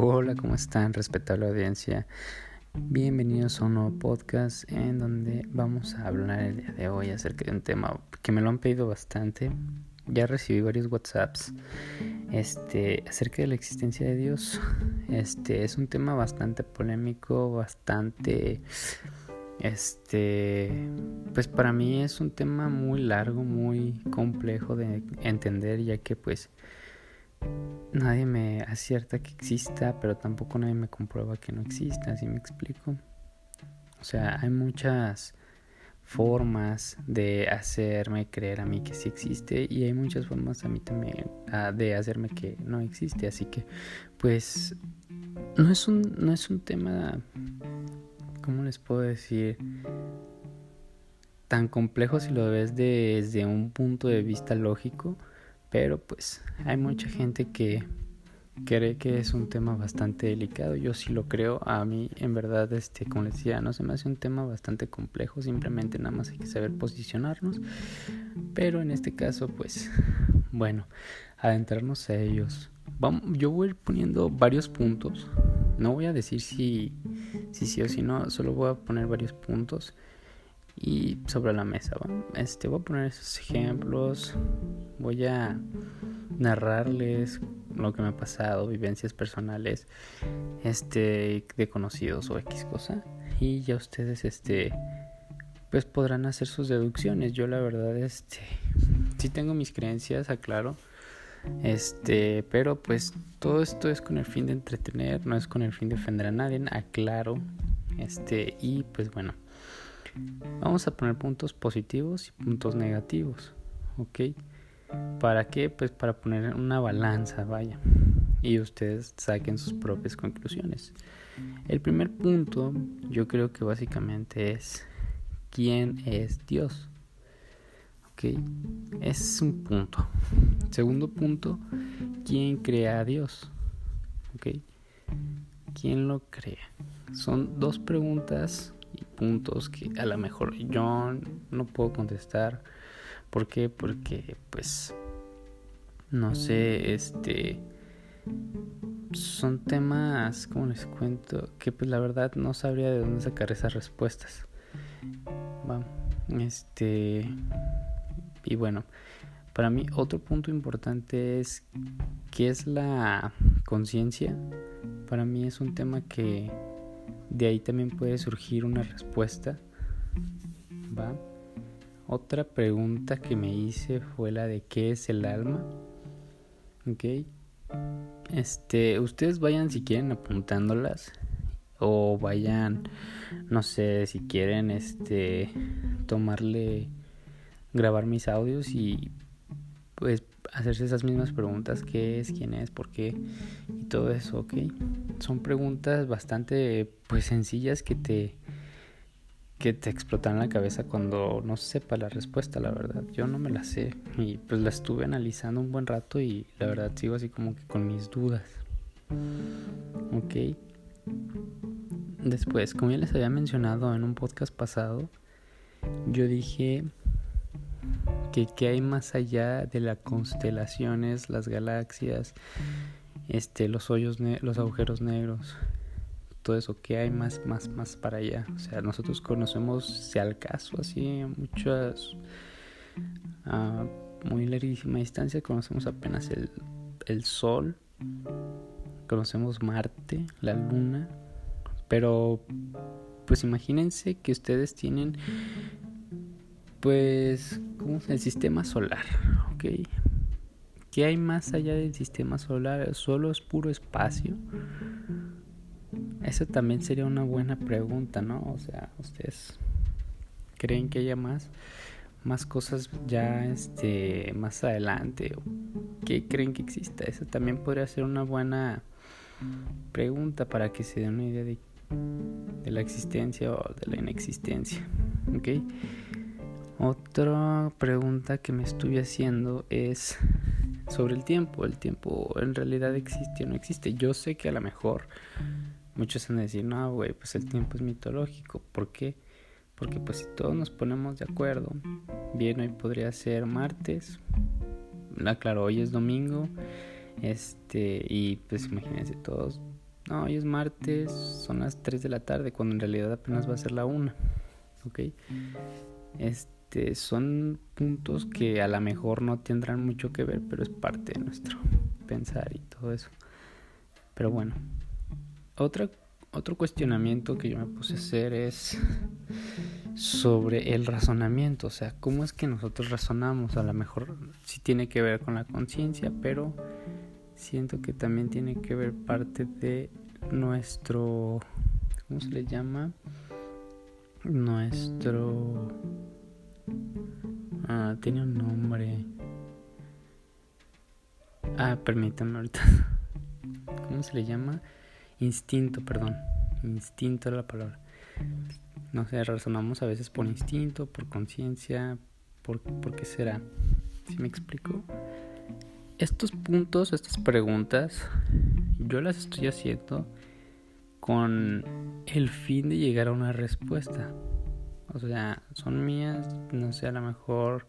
Hola, ¿cómo están, respetable audiencia? Bienvenidos a un nuevo podcast en donde vamos a hablar el día de hoy acerca de un tema que me lo han pedido bastante. Ya recibí varios WhatsApps este, acerca de la existencia de Dios. Este es un tema bastante polémico, bastante este, pues para mí es un tema muy largo, muy complejo de entender, ya que pues nadie me acierta que exista, pero tampoco nadie me comprueba que no exista, ¿así me explico? O sea, hay muchas formas de hacerme creer a mí que sí existe y hay muchas formas a mí también ah, de hacerme que no existe, así que pues no es un no es un tema ¿cómo les puedo decir? tan complejo si lo ves desde un punto de vista lógico, pero pues hay mucha gente que cree que es un tema bastante delicado. Yo sí lo creo. A mí, en verdad, este, como les decía, no se me hace un tema bastante complejo. Simplemente nada más hay que saber posicionarnos. Pero en este caso, pues, bueno, adentrarnos a ellos. Vamos, yo voy a ir poniendo varios puntos. No voy a decir si, si sí o si no. Solo voy a poner varios puntos y sobre la mesa. Este, voy a poner esos ejemplos, voy a narrarles lo que me ha pasado, vivencias personales, este, de conocidos o X cosa, y ya ustedes, este, pues podrán hacer sus deducciones. Yo la verdad, este, sí tengo mis creencias, aclaro. Este, pero pues todo esto es con el fin de entretener, no es con el fin de ofender a nadie, aclaro. Este, y pues bueno, Vamos a poner puntos positivos y puntos negativos, ¿ok? ¿Para qué? Pues para poner una balanza, vaya, y ustedes saquen sus propias conclusiones. El primer punto yo creo que básicamente es quién es Dios. ¿Ok? Es un punto. Segundo punto, ¿quién crea a Dios? ¿Ok? ¿Quién lo crea? Son dos preguntas puntos que a lo mejor yo no puedo contestar. ¿Por qué? Porque pues no sé, este son temas, como les cuento, que pues la verdad no sabría de dónde sacar esas respuestas. este y bueno, para mí otro punto importante es qué es la conciencia. Para mí es un tema que de ahí también puede surgir una respuesta. ¿Va? Otra pregunta que me hice fue la de qué es el alma. ¿Ok? Este, ustedes vayan si quieren apuntándolas o vayan, no sé, si quieren este tomarle grabar mis audios y pues hacerse esas mismas preguntas, qué es, quién es, por qué todo eso, ¿ok? Son preguntas bastante pues sencillas que te que te explotan la cabeza cuando no sepa la respuesta, la verdad. Yo no me la sé y pues la estuve analizando un buen rato y la verdad sigo así como que con mis dudas. ¿Ok? Después, como ya les había mencionado en un podcast pasado, yo dije que qué hay más allá de las constelaciones, las galaxias, este, los hoyos, los agujeros negros, todo eso, qué hay más, más, más para allá. O sea, nosotros conocemos, si al caso, así, muchas, a muy larguísima distancia, conocemos apenas el, el Sol, conocemos Marte, la Luna, pero pues imagínense que ustedes tienen pues, ¿cómo es el sistema solar? ¿Ok? ¿Qué hay más allá del sistema solar? ¿Solo es puro espacio? Eso también sería una buena pregunta, ¿no? O sea, ¿ustedes creen que haya más? más cosas ya este más adelante qué creen que exista eso también podría ser una buena pregunta para que se den una idea de, de la existencia o de la inexistencia ¿ok? Otra pregunta que me estuve haciendo es sobre el tiempo. ¿El tiempo en realidad existe o no existe? Yo sé que a lo mejor muchos van a decir, no, güey, pues el tiempo es mitológico. ¿Por qué? Porque pues si todos nos ponemos de acuerdo, bien, hoy podría ser martes. Claro, hoy es domingo. Este, y pues imagínense todos no, hoy es martes, son las 3 de la tarde, cuando en realidad apenas va a ser la 1. ¿Ok? Este, son puntos que a lo mejor no tendrán mucho que ver, pero es parte de nuestro pensar y todo eso. Pero bueno, otra, otro cuestionamiento que yo me puse a hacer es sobre el razonamiento, o sea, cómo es que nosotros razonamos, a lo mejor sí tiene que ver con la conciencia, pero siento que también tiene que ver parte de nuestro, ¿cómo se le llama? Nuestro... Tiene un nombre. Ah, permítanme ahorita. ¿Cómo se le llama? Instinto, perdón. Instinto es la palabra no sé, razonamos a veces por instinto, por conciencia, por, por qué será. ¿Sí me explico? Estos puntos, estas preguntas, yo las estoy haciendo con el fin de llegar a una respuesta. O sea, son mías, no sé, a lo mejor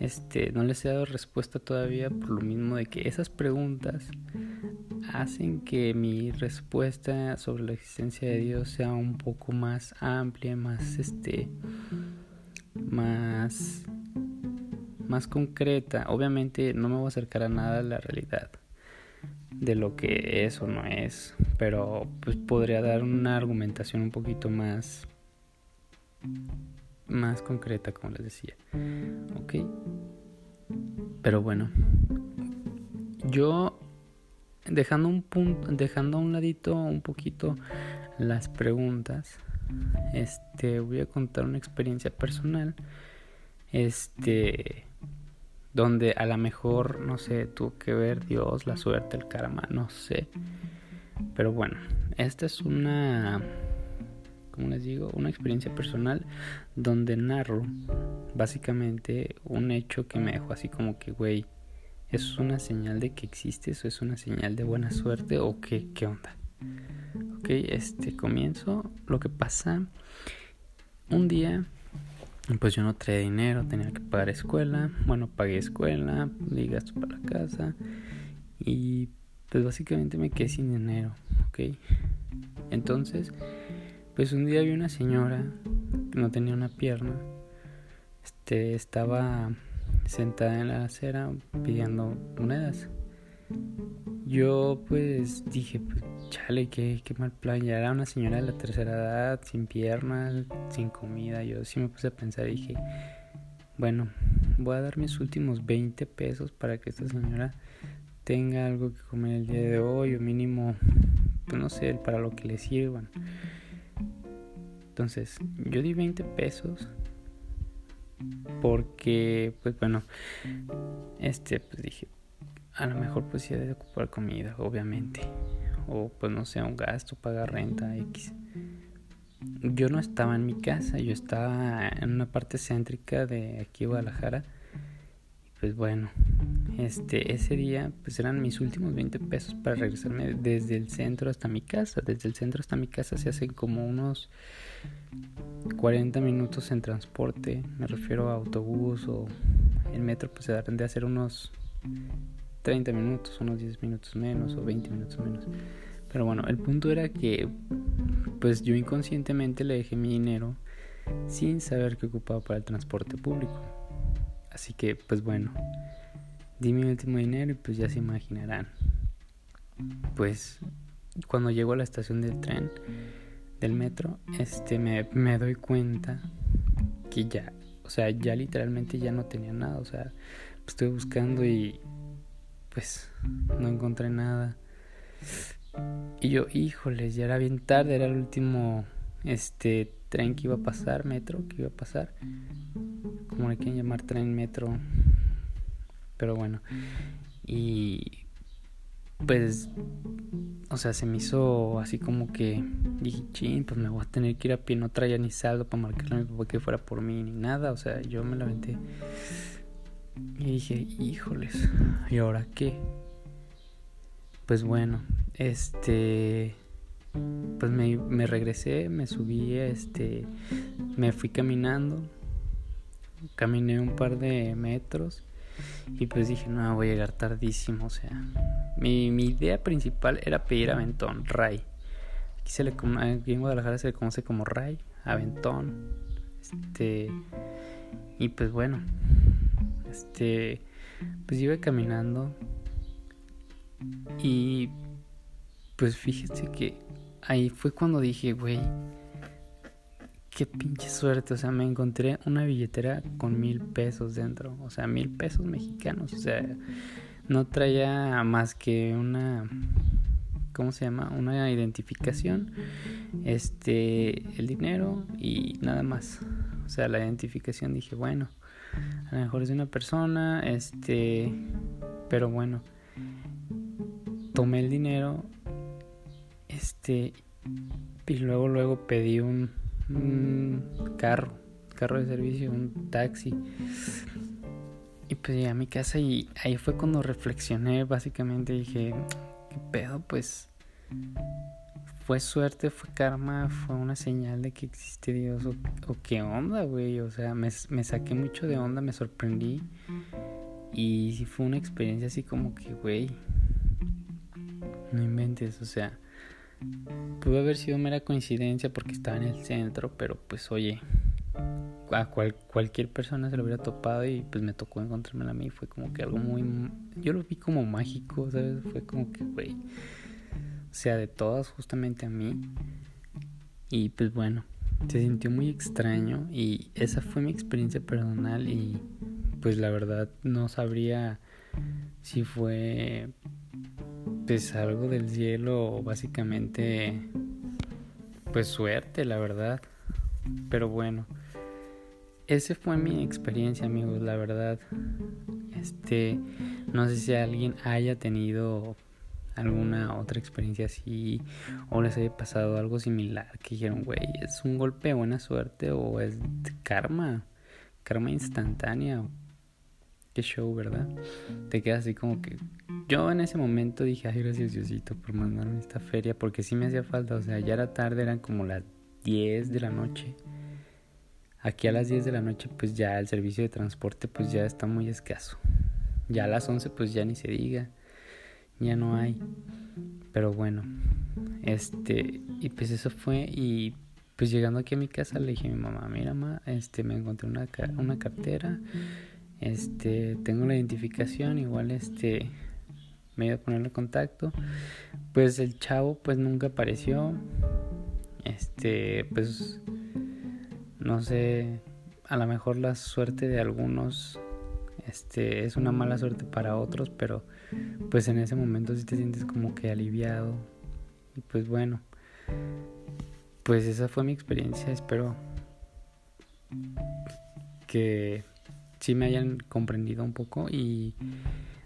este no les he dado respuesta todavía por lo mismo de que esas preguntas hacen que mi respuesta sobre la existencia de Dios sea un poco más amplia, más este más más concreta. Obviamente no me voy a acercar a nada a la realidad de lo que es o no es, pero pues podría dar una argumentación un poquito más más concreta, como les decía. Ok. Pero bueno, yo dejando un punto, dejando a un ladito un poquito las preguntas, este, voy a contar una experiencia personal, este, donde a lo mejor, no sé, tuvo que ver Dios, la suerte, el karma, no sé. Pero bueno, esta es una, como les digo, una experiencia personal donde narro básicamente un hecho que me dejó así como que, güey, ¿Es una señal de que existes o es una señal de buena suerte o qué, qué onda? Ok, este comienzo. Lo que pasa, un día, pues yo no traía dinero, tenía que pagar escuela. Bueno, pagué escuela, di gasto para la casa y pues básicamente me quedé sin dinero, ok. Entonces, pues un día vi una señora que no tenía una pierna, este, estaba sentada en la acera pidiendo monedas. Yo pues dije, pues chale, qué, qué mal plan. Ya era una señora de la tercera edad, sin piernas, sin comida. Yo sí me puse a pensar y dije, bueno, voy a dar mis últimos 20 pesos para que esta señora tenga algo que comer el día de hoy o mínimo, pues no sé, para lo que le sirvan. Entonces, yo di 20 pesos porque pues bueno este pues dije a lo mejor pues sí de ocupar comida obviamente. O pues no sé un gasto pagar renta x. Yo no estaba en mi casa yo estaba en una parte céntrica de aquí Guadalajara. Y pues bueno este ese día pues eran mis últimos 20 pesos para regresarme desde el centro hasta mi casa desde el centro hasta mi casa se hacen como unos 40 minutos en transporte, me refiero a autobús o en metro, pues se darán de hacer unos 30 minutos, unos 10 minutos menos o 20 minutos menos. Pero bueno, el punto era que pues yo inconscientemente le dejé mi dinero sin saber que ocupaba para el transporte público. Así que pues bueno, di mi último dinero y pues ya se imaginarán. Pues cuando llego a la estación del tren, del metro, este me, me doy cuenta que ya, o sea, ya literalmente ya no tenía nada, o sea, pues estuve buscando y pues no encontré nada. Y yo, híjoles, ya era bien tarde, era el último este tren que iba a pasar, metro que iba a pasar. Como le quieren llamar tren metro. Pero bueno. Y pues o sea, se me hizo así como que dije, ching, pues me voy a tener que ir a pie, no traía ni saldo para marcarle a mi papá que fuera por mí ni nada, o sea, yo me la. Y dije, híjoles, ¿y ahora qué? Pues bueno, este, pues me, me regresé, me subí, este, me fui caminando, caminé un par de metros Y pues dije, no, voy a llegar tardísimo. O sea, mi, mi idea principal era pedir aventón, Ray. Aquí, se le, en Guadalajara se le conoce como Ray, aventón. Este. Y pues bueno, este. Pues iba caminando. Y pues fíjese que ahí fue cuando dije, güey, qué pinche suerte. O sea, me encontré una billetera con mil pesos dentro. O sea, mil pesos mexicanos. O sea, no traía más que una. ¿Cómo se llama? Una identificación. Este. El dinero y nada más. O sea, la identificación dije, bueno. A lo mejor es de una persona. Este. Pero bueno. Tomé el dinero este, y luego, luego pedí un, carro, carro de servicio, un taxi. Y pues llegué a mi casa y ahí fue cuando reflexioné, básicamente dije, ¿qué pedo? Pues fue suerte, fue karma, fue una señal de que existe Dios o, qué onda, güey. O sea, me, me, saqué mucho de onda, me sorprendí. Y sí fue una experiencia así como que, güey, no inventes, o sea, Pudo haber sido mera coincidencia porque estaba en el centro, pero pues oye, a cualquier persona se lo hubiera topado y pues me tocó encontrarme a mí. Fue como que algo muy... Yo lo vi como mágico, ¿sabes? Fue como que, güey. O sea, de todas justamente a mí. Y pues bueno, se sintió muy extraño y esa fue mi experiencia personal y pues la verdad no sabría si fue pues algo del cielo, básicamente, pues suerte, la verdad. Pero bueno, esa fue mi experiencia, amigos, la verdad. Este, no sé si alguien haya tenido alguna otra experiencia así o les haya pasado algo similar que dijeron, güey, es un golpe de buena suerte o es karma, karma instantánea. Qué show, ¿verdad? Te quedas así como que, yo en ese momento dije, ay, gracias Diosito por mandarme esta feria, porque sí me hacía falta, o sea, ya era tarde, eran como las 10 de la noche. Aquí a las 10 de la noche pues ya el servicio de transporte pues ya está muy escaso. Ya a las 11 pues ya ni se diga, ya no hay. Pero bueno, este, y pues eso fue y pues llegando aquí a mi casa le dije a mi mamá, mira mamá, este, me encontré una, una cartera, este, tengo la identificación, igual este me iba a ponerle contacto. Pues el chavo pues nunca apareció. Este, pues no sé, a lo mejor la suerte de algunos este es una mala suerte para otros, pero pues en ese momento sí te sientes como que aliviado. Y pues bueno, pues esa fue mi experiencia, espero que sí me hayan comprendido un poco y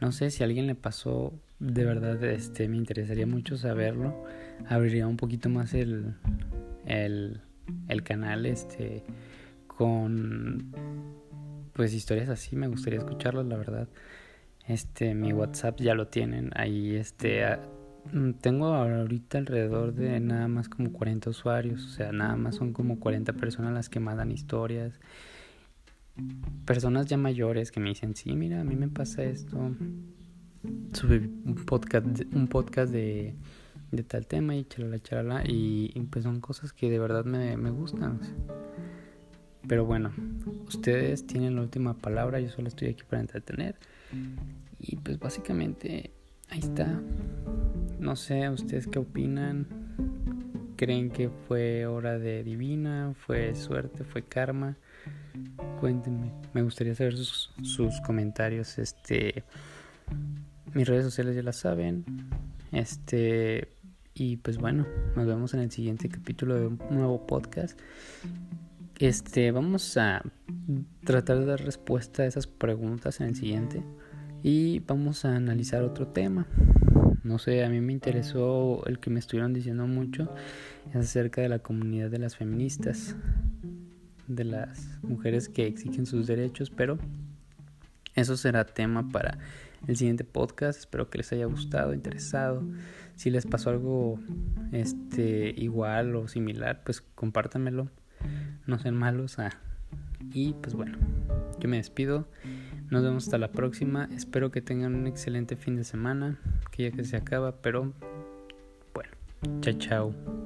no sé si a alguien le pasó, de verdad este, me interesaría mucho saberlo. Abriría un poquito más el, el, canal este, con pues historias así, me gustaría escucharlas, la verdad. Este, mi WhatsApp ya lo tienen, ahí este, tengo ahorita alrededor de nada más como 40 usuarios, o sea, nada más son como 40 personas las que mandan historias personas ya mayores que me dicen, sí, mira, a mí me pasa esto. Subí un podcast, un podcast de, de tal tema y chalala, chalala. Y, pues son cosas que de verdad me, me gustan. Pero bueno, ustedes tienen la última palabra, yo solo estoy aquí para entretener. Y pues básicamente ahí está. No sé, ¿ustedes qué opinan? ¿Creen que fue hora de divina? ¿Fue suerte? ¿Fue karma? Cuéntenme, me gustaría saber sus, sus comentarios. Este, mis redes sociales ya las saben. Este, y pues bueno, nos vemos en el siguiente capítulo de un nuevo podcast. Este, vamos a tratar de dar respuesta a esas preguntas en el siguiente. Y vamos a analizar otro tema. No sé, a mí me interesó el que me estuvieron diciendo mucho es acerca de la comunidad de las feministas de las mujeres que exigen sus derechos, pero eso será tema para el siguiente podcast. Espero que les haya gustado, interesado. Si les pasó algo este igual o similar, pues compártanmelo. No sean malos. Ah. Y pues bueno, yo me despido. Nos vemos hasta la próxima. Espero que tengan un excelente fin de semana, que ya que se acaba, pero bueno, chao chao.